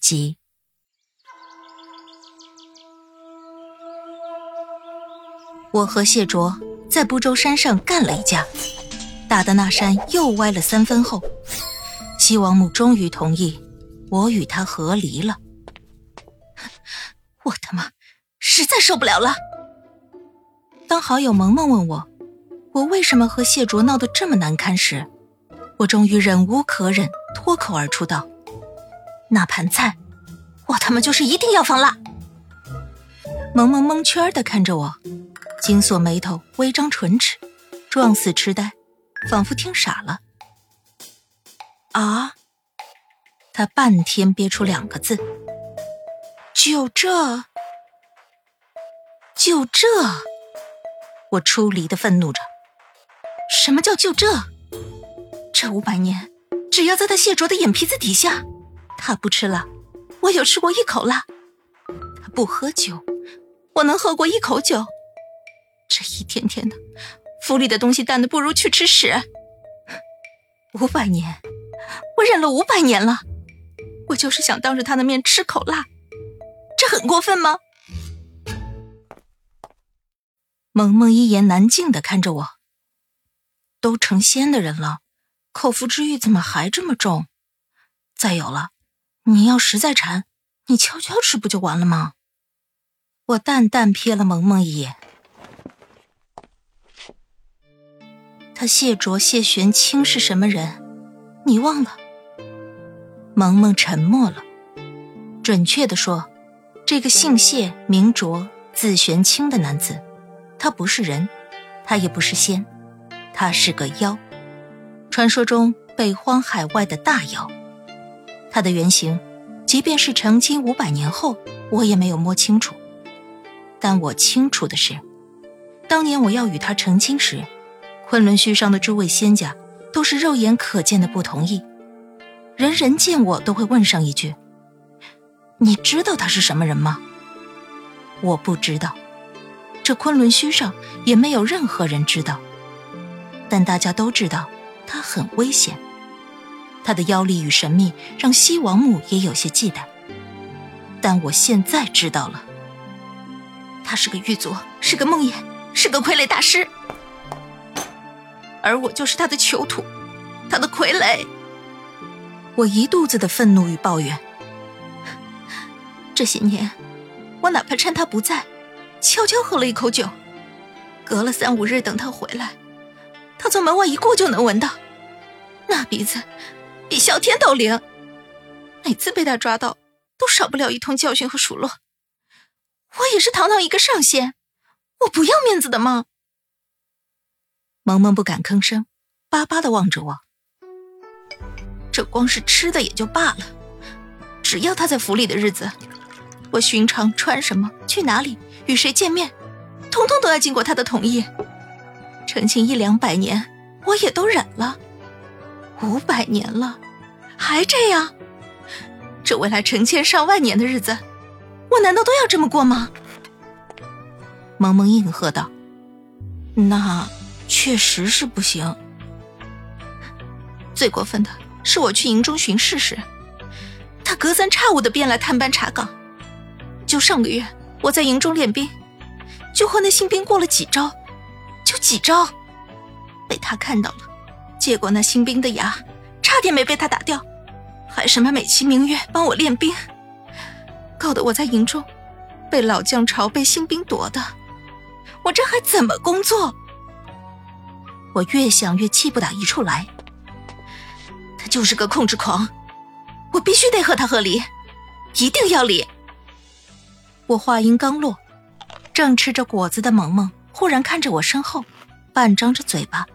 集。我和谢卓在不周山上干了一架，打的那山又歪了三分后，西王母终于同意我与他和离了。我他妈实在受不了了！当好友萌萌问我，我为什么和谢卓闹得这么难堪时，我终于忍无可忍，脱口而出道：“那盘菜，我他妈就是一定要放辣！”萌萌蒙圈的看着我。紧锁眉头，微张唇齿，状似痴呆，仿佛听傻了。啊！他半天憋出两个字：“就这，就这。”我出离的愤怒着：“什么叫就这？这五百年，只要在他谢卓的眼皮子底下，他不吃辣，我有吃过一口辣；他不喝酒，我能喝过一口酒。”这一天天的，府里的东西淡的不如去吃屎。五百年，我忍了五百年了，我就是想当着他的面吃口辣，这很过分吗？萌萌一言难尽的看着我，都成仙的人了，口腹之欲怎么还这么重？再有了，你要实在馋，你悄悄吃不就完了吗？我淡淡瞥了萌萌一眼。他谢卓谢玄清是什么人？你忘了？萌萌沉默了。准确的说，这个姓谢名卓字玄清的男子，他不是人，他也不是仙，他是个妖，传说中北荒海外的大妖。他的原型，即便是成亲五百年后，我也没有摸清楚。但我清楚的是，当年我要与他成亲时。昆仑虚上的诸位仙家都是肉眼可见的不同意，人人见我都会问上一句：“你知道他是什么人吗？”我不知道，这昆仑虚上也没有任何人知道。但大家都知道他很危险，他的妖力与神秘让西王母也有些忌惮。但我现在知道了，他是个狱卒，是个梦魇，是个傀儡大师。而我就是他的囚徒，他的傀儡。我一肚子的愤怒与抱怨。这些年，我哪怕趁他不在，悄悄喝了一口酒，隔了三五日等他回来，他从门外一过就能闻到，那鼻子比啸天都灵。每次被他抓到，都少不了一通教训和数落。我也是堂堂一个上仙，我不要面子的吗？萌萌不敢吭声，巴巴的望着我。这光是吃的也就罢了，只要他在府里的日子，我寻常穿什么、去哪里、与谁见面，通通都要经过他的同意。成亲一两百年，我也都忍了。五百年了，还这样？这未来成千上万年的日子，我难道都要这么过吗？萌萌应和道：“那……”确实是不行。最过分的是，我去营中巡视时，他隔三差五的便来探班查岗。就上个月，我在营中练兵，就和那新兵过了几招，就几招，被他看到了，结果那新兵的牙差点没被他打掉，还什么美其名曰帮我练兵，搞得我在营中被老将朝被新兵夺的，我这还怎么工作？我越想越气不打一处来，他就是个控制狂，我必须得和他和离，一定要离。我话音刚落，正吃着果子的萌萌忽然看着我身后，半张着嘴巴，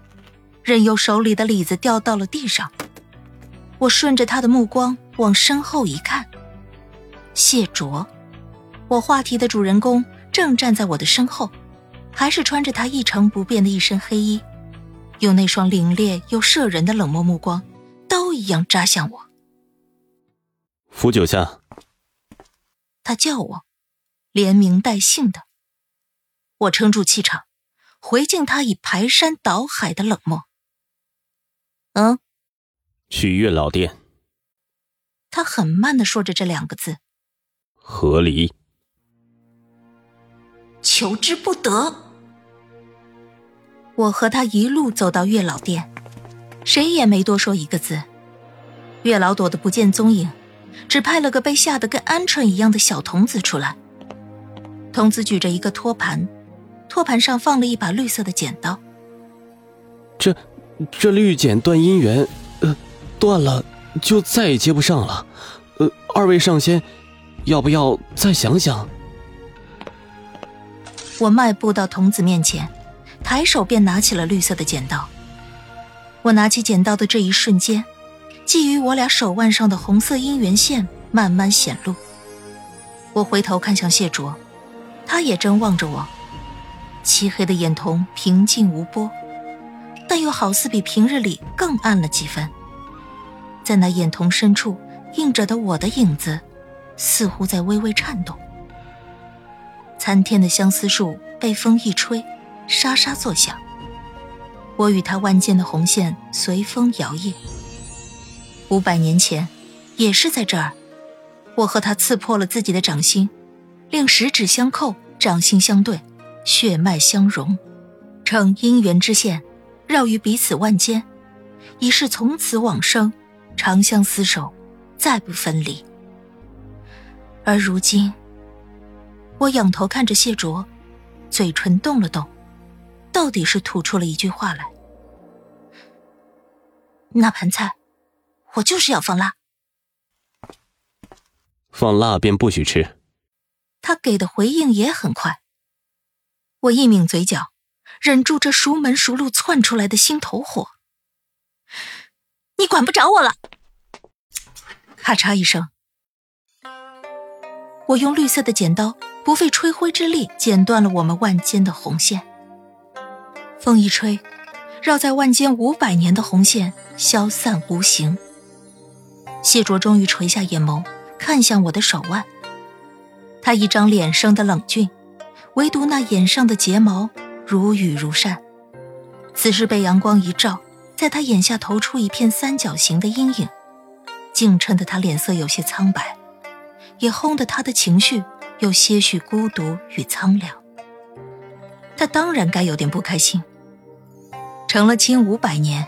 任由手里的李子掉到了地上。我顺着他的目光往身后一看，谢卓，我话题的主人公正站在我的身后，还是穿着他一成不变的一身黑衣，用那双凛冽又摄人的冷漠目光，刀一样扎向我。扶九下。他叫我，连名带姓的。我撑住气场，回敬他以排山倒海的冷漠。嗯。去月老殿。他很慢的说着这两个字。合离。求之不得。我和他一路走到月老殿，谁也没多说一个字。月老躲得不见踪影。只派了个被吓得跟鹌鹑一样的小童子出来。童子举着一个托盘，托盘上放了一把绿色的剪刀。这，这绿剪断姻缘，呃，断了就再也接不上了。呃，二位上仙，要不要再想想？我迈步到童子面前，抬手便拿起了绿色的剪刀。我拿起剪刀的这一瞬间。觊觎我俩手腕上的红色姻缘线慢慢显露。我回头看向谢卓，他也正望着我，漆黑的眼瞳平静无波，但又好似比平日里更暗了几分。在那眼瞳深处映着的我的影子，似乎在微微颤动。参天的相思树被风一吹，沙沙作响。我与他万间的红线随风摇曳。五百年前，也是在这儿，我和他刺破了自己的掌心，令十指相扣，掌心相对，血脉相融，成姻缘之线，绕于彼此万间，已是从此往生，长相厮守，再不分离。而如今，我仰头看着谢卓，嘴唇动了动，到底是吐出了一句话来：“那盘菜。”我就是要放辣，放辣便不许吃。他给的回应也很快。我一抿嘴角，忍住这熟门熟路窜出来的心头火。你管不着我了！咔嚓一声，我用绿色的剪刀不费吹灰之力剪断了我们腕间的红线。风一吹，绕在腕间五百年的红线消散无形。谢卓终于垂下眼眸，看向我的手腕。他一张脸生得冷峻，唯独那眼上的睫毛如雨如扇。此时被阳光一照，在他眼下投出一片三角形的阴影，竟衬得他脸色有些苍白，也烘得他的情绪有些许孤独与苍凉。他当然该有点不开心。成了亲五百年，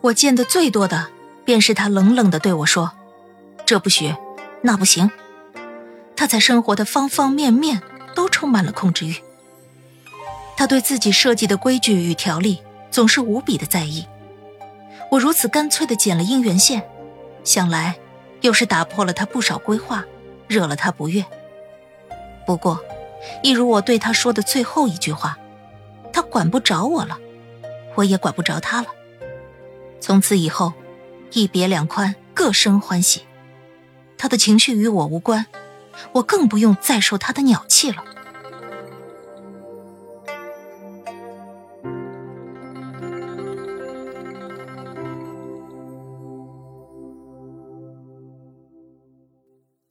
我见得最多的。便是他冷冷的对我说：“这不许，那不行。”他在生活的方方面面都充满了控制欲。他对自己设计的规矩与条例总是无比的在意。我如此干脆的剪了姻缘线，想来又是打破了他不少规划，惹了他不悦。不过，一如我对他说的最后一句话，他管不着我了，我也管不着他了。从此以后。一别两宽，各生欢喜。他的情绪与我无关，我更不用再受他的鸟气了。